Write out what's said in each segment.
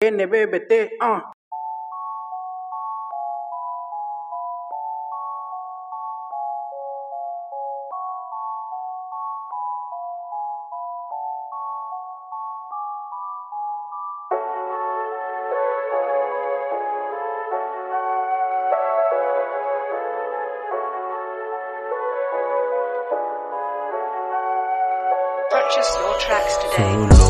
never bete Purchase your tracks today.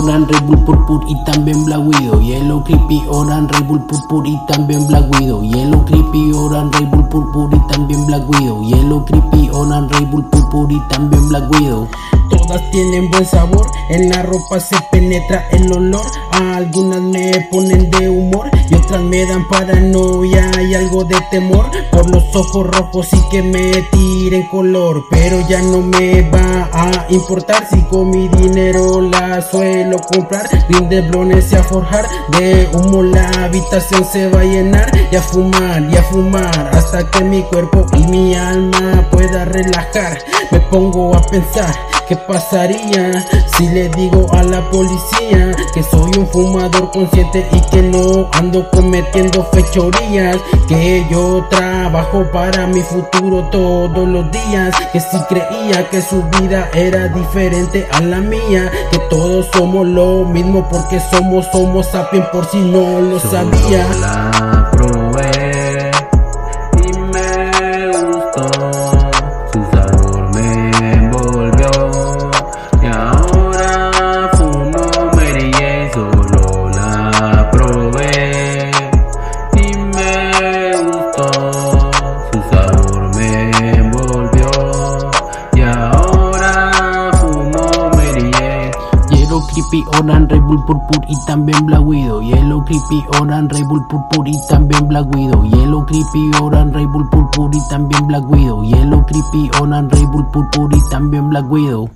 Orange, Red Bull, Purple y también Black Widow. Yellow Creepy, Orange, Red Bull, Purple y también Black Widow. Yellow Creepy, Orange, Red Bull, Purple y también Black Widow. Yellow Creepy, Orange, Red Bull, Purple y también Black Widow. Todas tienen buen sabor, en la ropa se penetra el olor. Algunas me ponen de humor y otras me dan paranoia y algo de temor por los ojos rojos y que me tiren color. Pero ya no me va a importar si con mi dinero la suelo comprar. Blindeblones y a forjar de humo la habitación se va a llenar y a fumar y a fumar hasta que mi cuerpo y mi alma pueda relajar. Me pongo pensar ¿Qué pasaría si le digo a la policía que soy un fumador consciente y que no ando cometiendo fechorías? Que yo trabajo para mi futuro todos los días. Que si creía que su vida era diferente a la mía. Que todos somos lo mismo porque somos Homo sapiens por si no lo sabía. Creepy, Orange, Red Bull, Purple y también Black Widow. Yellow Creepy, Orange, Red Bull, Purple y también Black Widow. Yellow Creepy, Orange, Red Bull, Purple y también Black Widow. Yellow Creepy, Orange, Red Bull, Purple y también Black Widow.